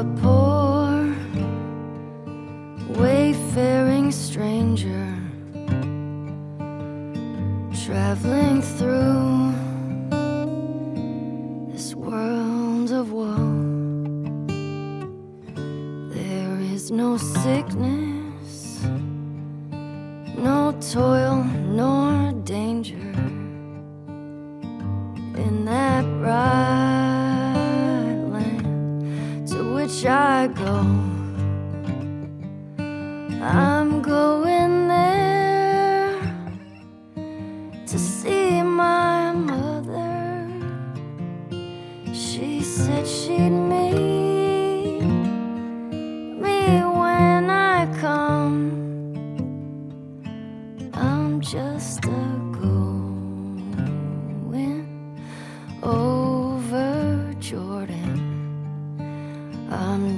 A poor, wayfaring stranger traveling through this world of woe. There is no sickness, no toil, nor danger I go. I'm going there to see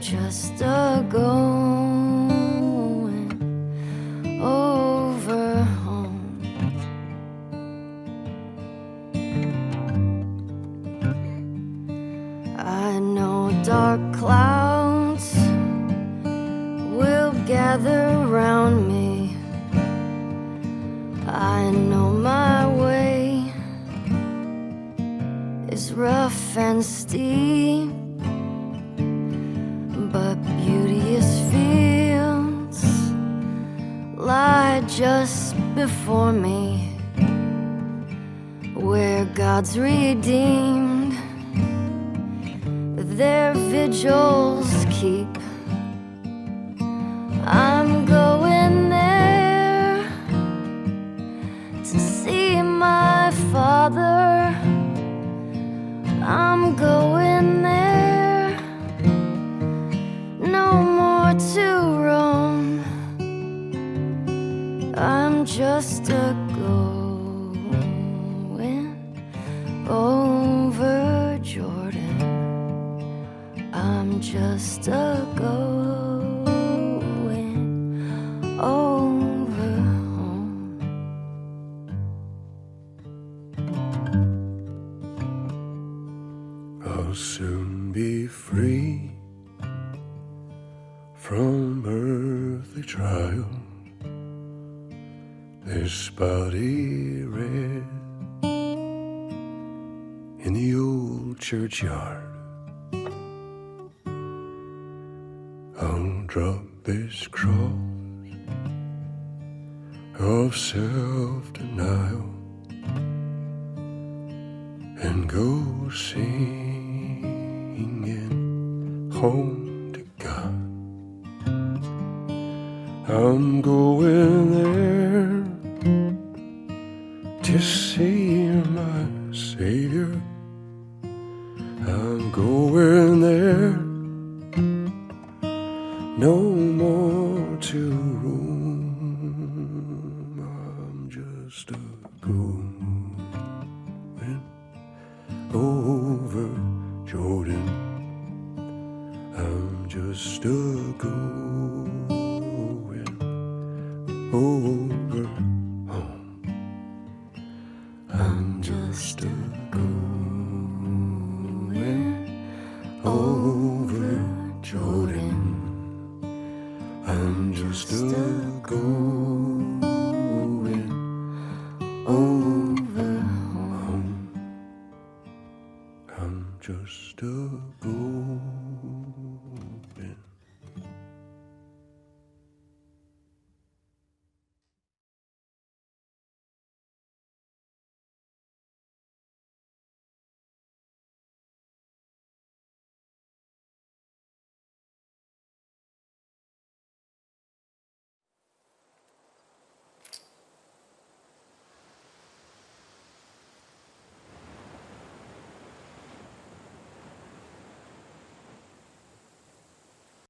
just a going over home. I know dark clouds will gather around me. I know my way is rough and steep, just before me where God's redeemed their vigils keep. I'm I'll soon be free from earthly trial. This body red in the old churchyard. I'll drop this cross of self denial and go singing home to God. I'm going there to see my Savior. I'm going there, no more to roam. I'm just a I'm just a going over home. I'm just a going over Jordan. I'm just a going over home. I'm just a going